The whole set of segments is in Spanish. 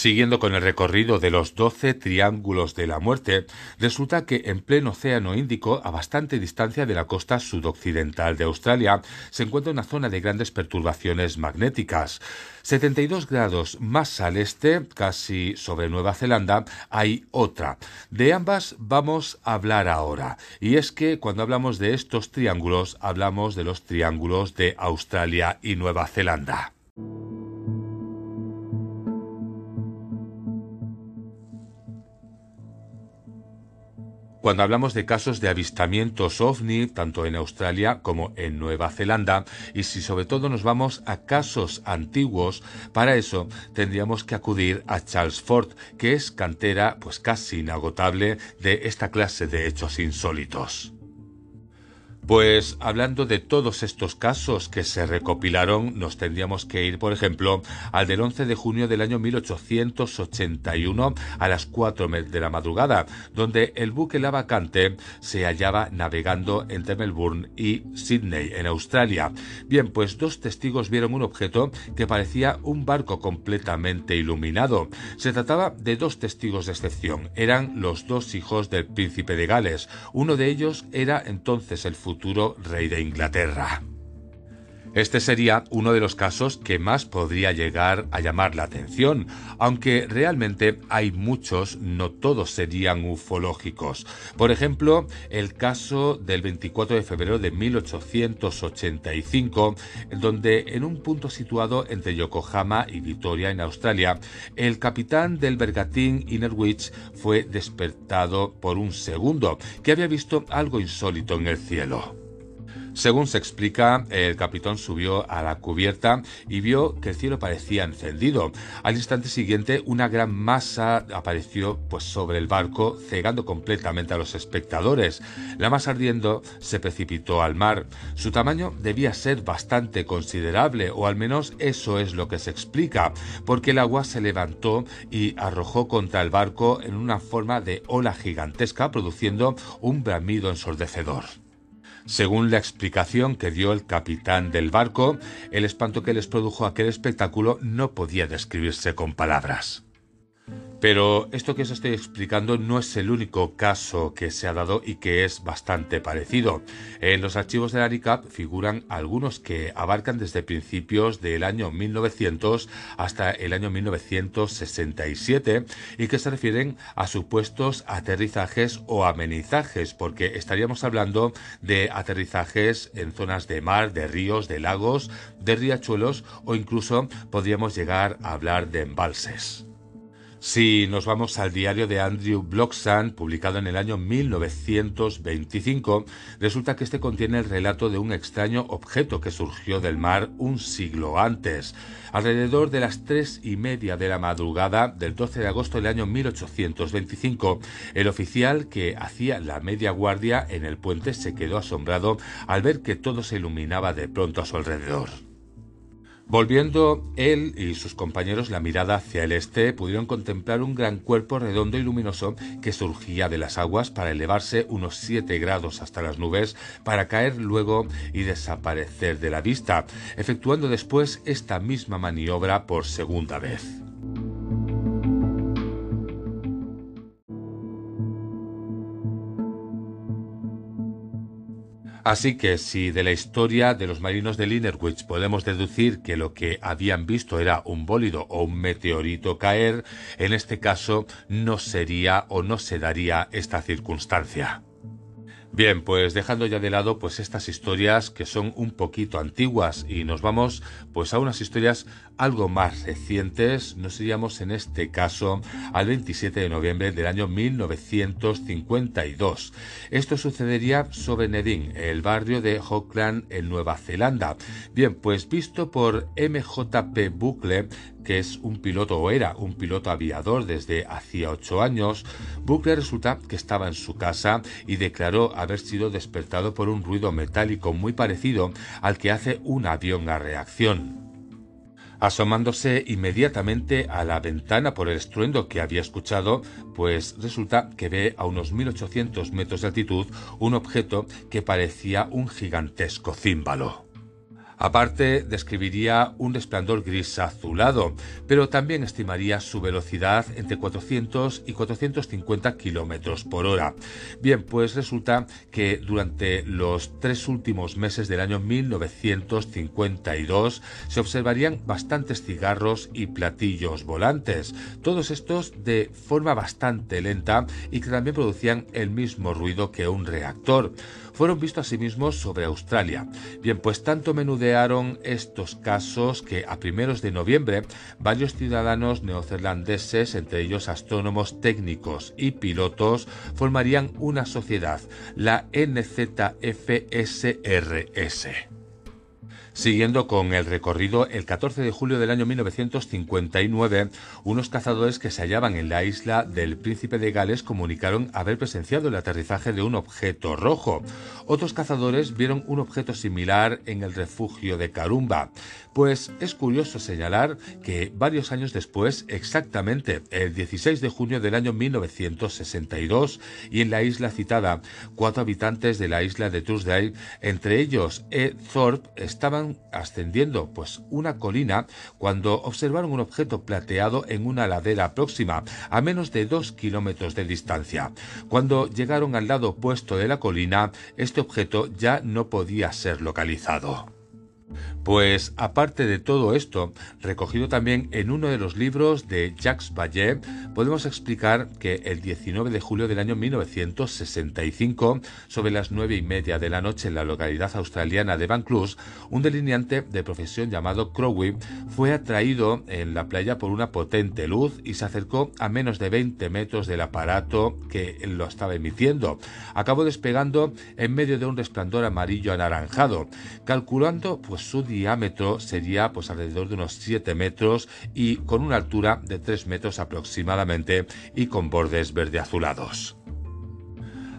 Siguiendo con el recorrido de los doce triángulos de la muerte, resulta que en pleno Océano Índico, a bastante distancia de la costa sudoccidental de Australia, se encuentra una zona de grandes perturbaciones magnéticas. 72 grados más al este, casi sobre Nueva Zelanda, hay otra. De ambas vamos a hablar ahora. Y es que cuando hablamos de estos triángulos, hablamos de los triángulos de Australia y Nueva Zelanda. Cuando hablamos de casos de avistamientos ovni, tanto en Australia como en Nueva Zelanda, y si sobre todo nos vamos a casos antiguos, para eso tendríamos que acudir a Charles Ford, que es cantera pues casi inagotable de esta clase de hechos insólitos. Pues hablando de todos estos casos que se recopilaron, nos tendríamos que ir, por ejemplo, al del 11 de junio del año 1881 a las 4 de la madrugada, donde el buque La Vacante se hallaba navegando entre Melbourne y Sydney, en Australia. Bien, pues dos testigos vieron un objeto que parecía un barco completamente iluminado. Se trataba de dos testigos de excepción. Eran los dos hijos del príncipe de Gales. Uno de ellos era entonces el futuro futuro rey de Inglaterra. Este sería uno de los casos que más podría llegar a llamar la atención, aunque realmente hay muchos, no todos serían ufológicos. Por ejemplo, el caso del 24 de febrero de 1885, donde en un punto situado entre Yokohama y Victoria en Australia, el capitán del bergatín Innerwich fue despertado por un segundo, que había visto algo insólito en el cielo. Según se explica, el capitán subió a la cubierta y vio que el cielo parecía encendido. Al instante siguiente, una gran masa apareció pues, sobre el barco, cegando completamente a los espectadores. La masa ardiendo se precipitó al mar. Su tamaño debía ser bastante considerable, o al menos eso es lo que se explica, porque el agua se levantó y arrojó contra el barco en una forma de ola gigantesca, produciendo un bramido ensordecedor. Según la explicación que dio el capitán del barco, el espanto que les produjo aquel espectáculo no podía describirse con palabras. Pero esto que os estoy explicando no es el único caso que se ha dado y que es bastante parecido. En los archivos de la RICAP figuran algunos que abarcan desde principios del año 1900 hasta el año 1967 y que se refieren a supuestos aterrizajes o amenizajes, porque estaríamos hablando de aterrizajes en zonas de mar, de ríos, de lagos, de riachuelos o incluso podríamos llegar a hablar de embalses. Si nos vamos al diario de Andrew Bloxham, publicado en el año 1925, resulta que este contiene el relato de un extraño objeto que surgió del mar un siglo antes. Alrededor de las tres y media de la madrugada del 12 de agosto del año 1825, el oficial que hacía la media guardia en el puente se quedó asombrado al ver que todo se iluminaba de pronto a su alrededor. Volviendo él y sus compañeros la mirada hacia el este, pudieron contemplar un gran cuerpo redondo y luminoso que surgía de las aguas para elevarse unos 7 grados hasta las nubes, para caer luego y desaparecer de la vista, efectuando después esta misma maniobra por segunda vez. Así que si de la historia de los marinos de Linerwich podemos deducir que lo que habían visto era un bólido o un meteorito caer, en este caso no sería o no se daría esta circunstancia. Bien, pues dejando ya de lado pues estas historias que son un poquito antiguas y nos vamos pues a unas historias algo más recientes, nos iríamos en este caso al 27 de noviembre del año 1952. Esto sucedería sobre Nedin, el barrio de Auckland en Nueva Zelanda. Bien, pues visto por MJP Bucle, que es un piloto o era un piloto aviador desde hacía ocho años, Bucle resulta que estaba en su casa y declaró haber sido despertado por un ruido metálico muy parecido al que hace un avión a reacción. Asomándose inmediatamente a la ventana por el estruendo que había escuchado, pues resulta que ve a unos 1800 metros de altitud un objeto que parecía un gigantesco címbalo. Aparte, describiría un resplandor gris azulado, pero también estimaría su velocidad entre 400 y 450 kilómetros por hora. Bien, pues resulta que durante los tres últimos meses del año 1952 se observarían bastantes cigarros y platillos volantes, todos estos de forma bastante lenta y que también producían el mismo ruido que un reactor fueron vistos asimismo sobre Australia. Bien, pues tanto estos casos que a primeros de noviembre varios ciudadanos neozelandeses, entre ellos astrónomos técnicos y pilotos, formarían una sociedad, la NZFSRS. Siguiendo con el recorrido, el 14 de julio del año 1959, unos cazadores que se hallaban en la isla del Príncipe de Gales comunicaron haber presenciado el aterrizaje de un objeto rojo. Otros cazadores vieron un objeto similar en el refugio de Carumba. Pues es curioso señalar que varios años después, exactamente el 16 de junio del año 1962, y en la isla citada, cuatro habitantes de la isla de Truesdale, entre ellos Ed Thorpe, estaban ascendiendo pues una colina cuando observaron un objeto plateado en una ladera próxima, a menos de dos kilómetros de distancia. Cuando llegaron al lado opuesto de la colina, este objeto ya no podía ser localizado. Pues aparte de todo esto, recogido también en uno de los libros de Jacques Vallée, podemos explicar que el 19 de julio del año 1965, sobre las nueve y media de la noche en la localidad australiana de Vancluse, un delineante de profesión llamado Crowley fue atraído en la playa por una potente luz y se acercó a menos de 20 metros del aparato que lo estaba emitiendo. Acabó despegando en medio de un resplandor amarillo anaranjado, calculando pues su diámetro sería pues alrededor de unos 7 metros y con una altura de 3 metros aproximadamente y con bordes verde azulados.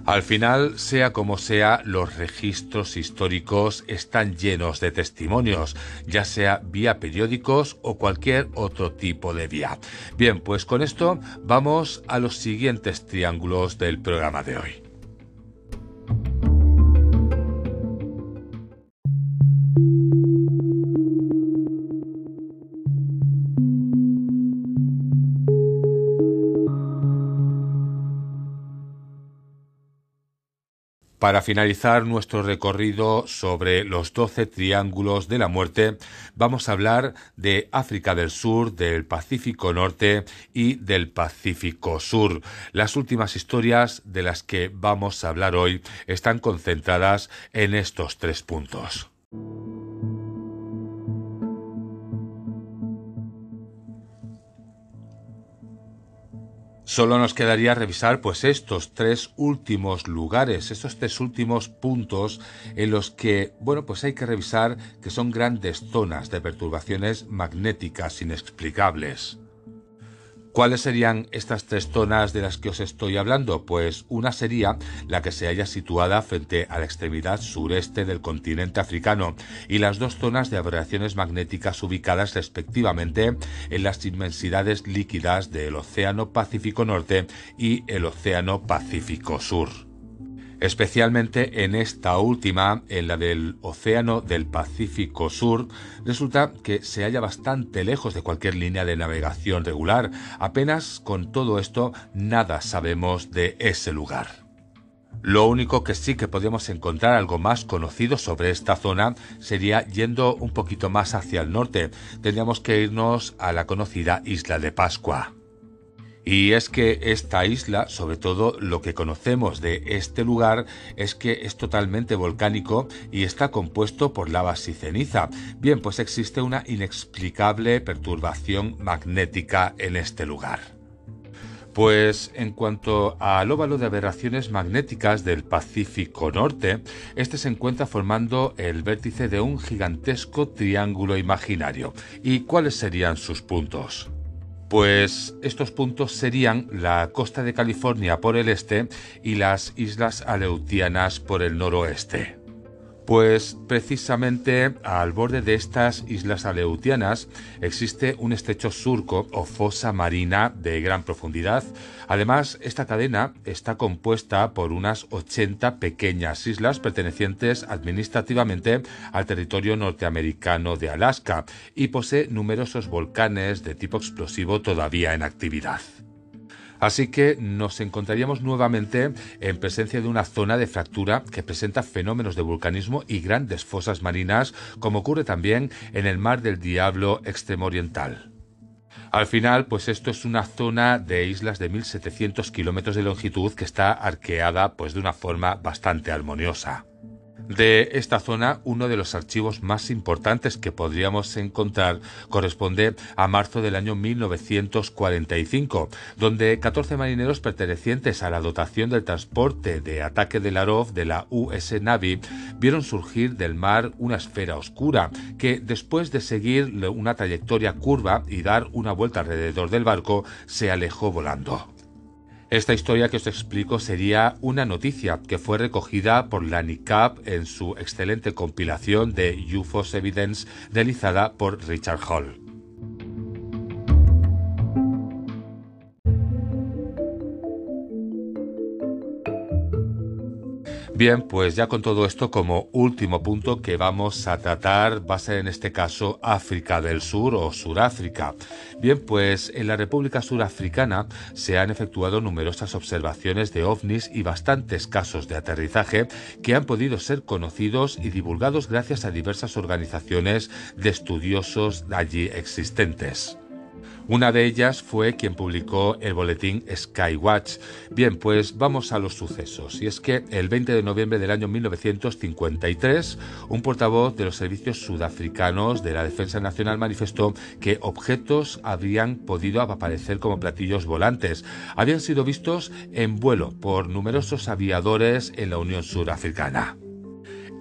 Al final, sea como sea, los registros históricos están llenos de testimonios, ya sea vía periódicos o cualquier otro tipo de vía. Bien, pues con esto vamos a los siguientes triángulos del programa de hoy. Para finalizar nuestro recorrido sobre los 12 triángulos de la muerte, vamos a hablar de África del Sur, del Pacífico Norte y del Pacífico Sur. Las últimas historias de las que vamos a hablar hoy están concentradas en estos tres puntos. Solo nos quedaría revisar pues estos tres últimos lugares, estos tres últimos puntos en los que, bueno, pues hay que revisar que son grandes zonas de perturbaciones magnéticas inexplicables. ¿Cuáles serían estas tres zonas de las que os estoy hablando? Pues una sería la que se halla situada frente a la extremidad sureste del continente africano y las dos zonas de aberraciones magnéticas ubicadas respectivamente en las inmensidades líquidas del Océano Pacífico Norte y el Océano Pacífico Sur especialmente en esta última, en la del Océano del Pacífico Sur, resulta que se halla bastante lejos de cualquier línea de navegación regular. Apenas con todo esto nada sabemos de ese lugar. Lo único que sí que podemos encontrar algo más conocido sobre esta zona sería yendo un poquito más hacia el norte. Tendríamos que irnos a la conocida isla de Pascua. Y es que esta isla, sobre todo lo que conocemos de este lugar, es que es totalmente volcánico y está compuesto por lavas y ceniza. Bien, pues existe una inexplicable perturbación magnética en este lugar. Pues en cuanto al óvalo de aberraciones magnéticas del Pacífico Norte, este se encuentra formando el vértice de un gigantesco triángulo imaginario. ¿Y cuáles serían sus puntos? Pues estos puntos serían la costa de California por el este y las islas Aleutianas por el noroeste. Pues precisamente al borde de estas islas aleutianas existe un estrecho surco o fosa marina de gran profundidad. Además, esta cadena está compuesta por unas 80 pequeñas islas pertenecientes administrativamente al territorio norteamericano de Alaska y posee numerosos volcanes de tipo explosivo todavía en actividad. Así que nos encontraríamos nuevamente en presencia de una zona de fractura que presenta fenómenos de vulcanismo y grandes fosas marinas, como ocurre también en el Mar del Diablo extremo oriental. Al final, pues esto es una zona de islas de 1700 kilómetros de longitud que está arqueada pues de una forma bastante armoniosa. De esta zona, uno de los archivos más importantes que podríamos encontrar corresponde a marzo del año 1945, donde 14 marineros pertenecientes a la dotación del transporte de ataque de Larov de la US Navy vieron surgir del mar una esfera oscura que, después de seguir una trayectoria curva y dar una vuelta alrededor del barco, se alejó volando. Esta historia que os explico sería una noticia que fue recogida por la NICAP en su excelente compilación de UFOs Evidence realizada por Richard Hall. Bien, pues ya con todo esto como último punto que vamos a tratar va a ser en este caso África del Sur o Suráfrica. Bien, pues en la República Surafricana se han efectuado numerosas observaciones de ovnis y bastantes casos de aterrizaje que han podido ser conocidos y divulgados gracias a diversas organizaciones de estudiosos allí existentes. Una de ellas fue quien publicó el boletín Skywatch. Bien, pues vamos a los sucesos. Y es que el 20 de noviembre del año 1953, un portavoz de los servicios sudafricanos de la Defensa Nacional manifestó que objetos habrían podido aparecer como platillos volantes. Habían sido vistos en vuelo por numerosos aviadores en la Unión Surafricana.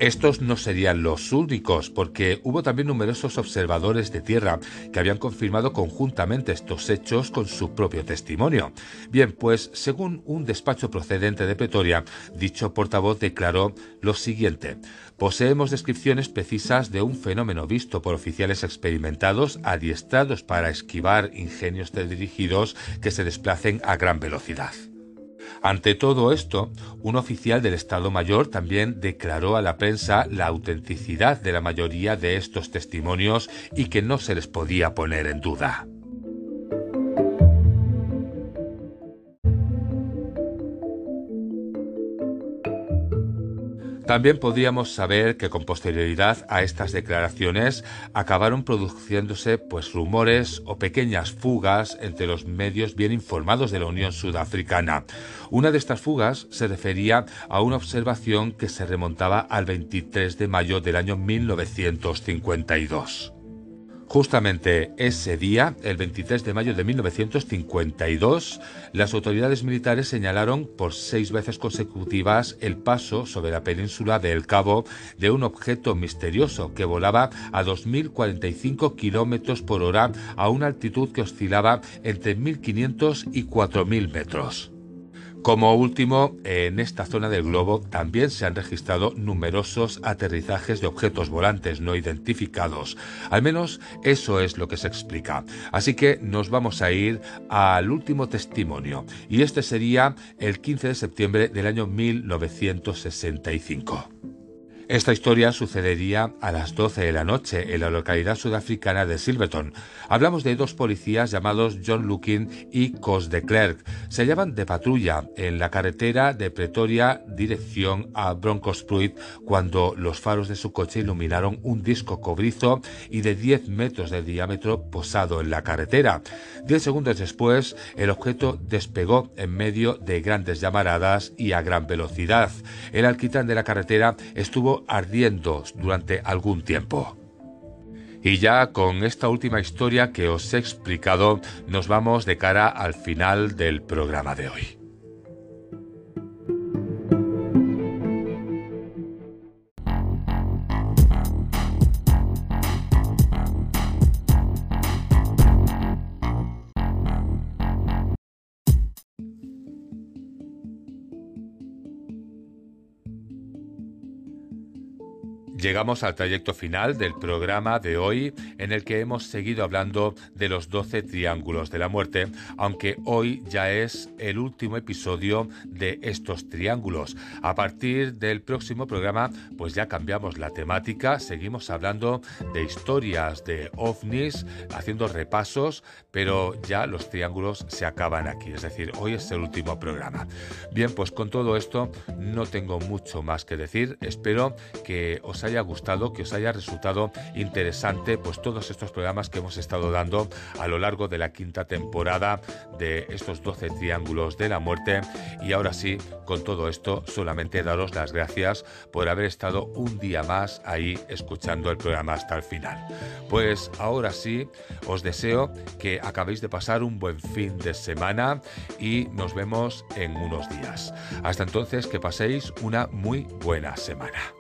Estos no serían los únicos, porque hubo también numerosos observadores de tierra que habían confirmado conjuntamente estos hechos con su propio testimonio. Bien, pues según un despacho procedente de Pretoria, dicho portavoz declaró lo siguiente. Poseemos descripciones precisas de un fenómeno visto por oficiales experimentados adiestrados para esquivar ingenios dirigidos que se desplacen a gran velocidad. Ante todo esto, un oficial del Estado Mayor también declaró a la prensa la autenticidad de la mayoría de estos testimonios y que no se les podía poner en duda. También podríamos saber que con posterioridad a estas declaraciones acabaron produciéndose pues rumores o pequeñas fugas entre los medios bien informados de la Unión Sudafricana. Una de estas fugas se refería a una observación que se remontaba al 23 de mayo del año 1952. Justamente ese día, el 23 de mayo de 1952, las autoridades militares señalaron por seis veces consecutivas el paso sobre la península de El Cabo de un objeto misterioso que volaba a 2.045 kilómetros por hora a una altitud que oscilaba entre 1.500 y 4.000 metros. Como último, en esta zona del globo también se han registrado numerosos aterrizajes de objetos volantes no identificados. Al menos eso es lo que se explica. Así que nos vamos a ir al último testimonio. Y este sería el 15 de septiembre del año 1965. Esta historia sucedería a las 12 de la noche en la localidad sudafricana de Silverton. Hablamos de dos policías llamados John Lukin y Cos de Klerk. Se hallaban de patrulla en la carretera de Pretoria dirección a Broncospruit cuando los faros de su coche iluminaron un disco cobrizo y de 10 metros de diámetro posado en la carretera. Diez segundos después, el objeto despegó en medio de grandes llamaradas y a gran velocidad. El alquitrán de la carretera estuvo ardiendo durante algún tiempo. Y ya con esta última historia que os he explicado, nos vamos de cara al final del programa de hoy. Llegamos al trayecto final del programa de hoy en el que hemos seguido hablando de los 12 triángulos de la muerte, aunque hoy ya es el último episodio de estos triángulos. A partir del próximo programa pues ya cambiamos la temática, seguimos hablando de historias de ovnis, haciendo repasos, pero ya los triángulos se acaban aquí, es decir, hoy es el último programa. Bien, pues con todo esto no tengo mucho más que decir, espero que os haya gustado, que os haya resultado interesante pues todos estos programas que hemos estado dando a lo largo de la quinta temporada de estos 12 triángulos de la muerte y ahora sí, con todo esto solamente daros las gracias por haber estado un día más ahí escuchando el programa hasta el final. Pues ahora sí, os deseo que acabéis de pasar un buen fin de semana y nos vemos en unos días. Hasta entonces, que paséis una muy buena semana.